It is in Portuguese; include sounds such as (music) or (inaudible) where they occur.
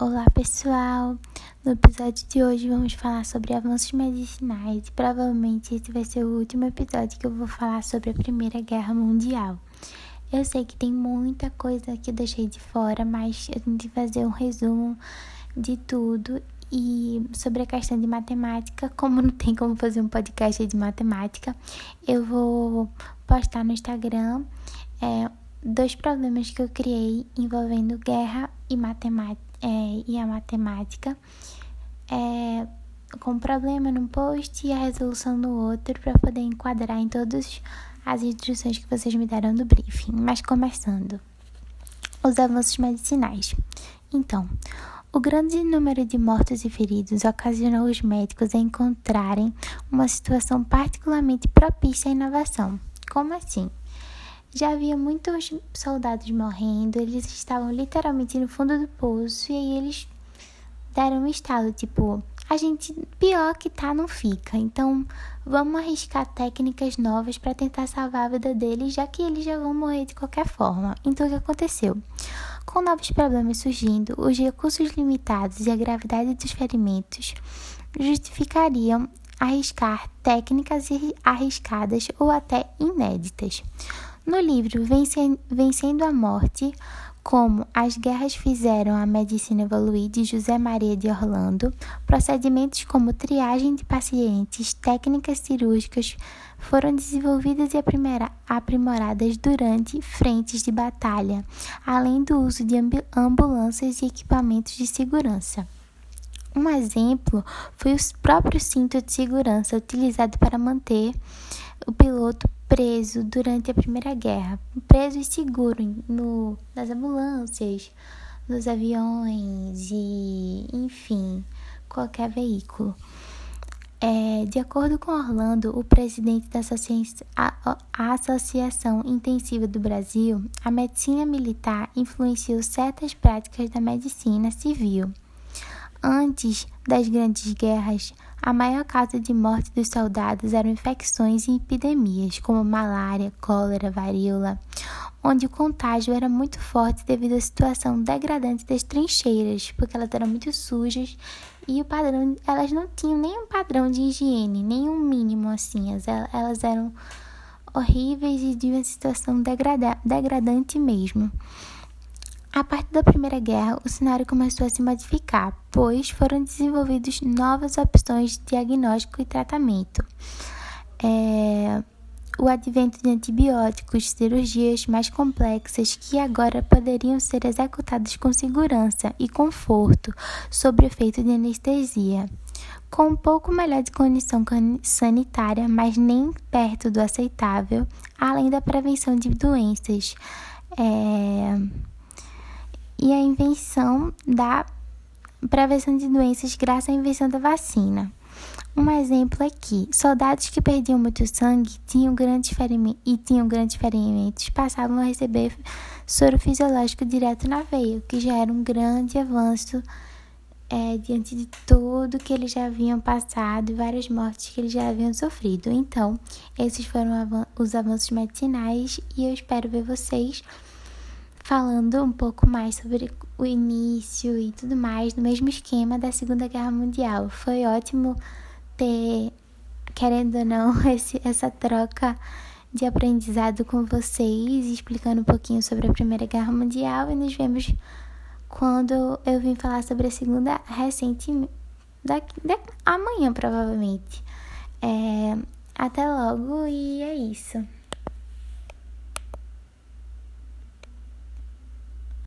Olá pessoal! No episódio de hoje vamos falar sobre avanços medicinais e provavelmente esse vai ser o último episódio que eu vou falar sobre a Primeira Guerra Mundial. Eu sei que tem muita coisa que eu deixei de fora, mas eu tentei fazer um resumo de tudo e sobre a questão de matemática, como não tem como fazer um podcast de matemática, eu vou postar no Instagram é, dois problemas que eu criei envolvendo guerra e matemática é, e a matemática é, com problema num post e a resolução no outro para poder enquadrar em todas as instruções que vocês me deram no briefing. Mas começando, os avanços medicinais. Então, o grande número de mortos e feridos ocasionou os médicos a encontrarem uma situação particularmente propícia à inovação. Como assim? Já havia muitos soldados morrendo, eles estavam literalmente no fundo do poço e aí eles deram um estalo, tipo, a gente pior que tá não fica. Então, vamos arriscar técnicas novas para tentar salvar a vida deles, já que eles já vão morrer de qualquer forma. Então, o que aconteceu? Com novos problemas surgindo, os recursos limitados e a gravidade dos ferimentos justificariam arriscar técnicas arriscadas ou até inéditas. No livro Vencendo a Morte, como as guerras fizeram a medicina evoluir de José Maria de Orlando, procedimentos como triagem de pacientes, técnicas cirúrgicas foram desenvolvidas e aprimoradas durante frentes de batalha, além do uso de ambulâncias e equipamentos de segurança. Um exemplo foi o próprio cinto de segurança utilizado para manter o piloto preso durante a Primeira Guerra, preso e seguro no, nas ambulâncias, nos aviões e, enfim, qualquer veículo. É, de acordo com Orlando, o presidente da Associação, Intensiva do Brasil, a medicina militar influenciou certas práticas da medicina civil. Antes das grandes guerras, a maior causa de morte dos soldados eram infecções e epidemias, como malária, cólera, varíola, onde o contágio era muito forte devido à situação degradante das trincheiras, porque elas eram muito sujas e o padrão, elas não tinham nenhum padrão de higiene, nenhum mínimo assim, elas eram horríveis e de uma situação degrada, degradante mesmo. A partir da Primeira Guerra, o cenário começou a se modificar, pois foram desenvolvidas novas opções de diagnóstico e tratamento. É, o advento de antibióticos, cirurgias mais complexas que agora poderiam ser executadas com segurança e conforto, sob efeito de anestesia. Com um pouco melhor de condição sanitária, mas nem perto do aceitável, além da prevenção de doenças. É e a invenção da prevenção de doenças graças à invenção da vacina. Um exemplo aqui: soldados que perdiam muito sangue tinham grandes ferimentos, e tinham grandes ferimentos passavam a receber soro fisiológico direto na veia, o que já era um grande avanço é, diante de tudo que eles já haviam passado e várias mortes que eles já haviam sofrido. Então, esses foram os avanços medicinais e eu espero ver vocês falando um pouco mais sobre o início e tudo mais, no mesmo esquema da Segunda Guerra Mundial. Foi ótimo ter, querendo ou não, (laughs) esse, essa troca de aprendizado com vocês, explicando um pouquinho sobre a Primeira Guerra Mundial e nos vemos quando eu vim falar sobre a Segunda recente, daqui, daqui, amanhã provavelmente. É, até logo e é isso.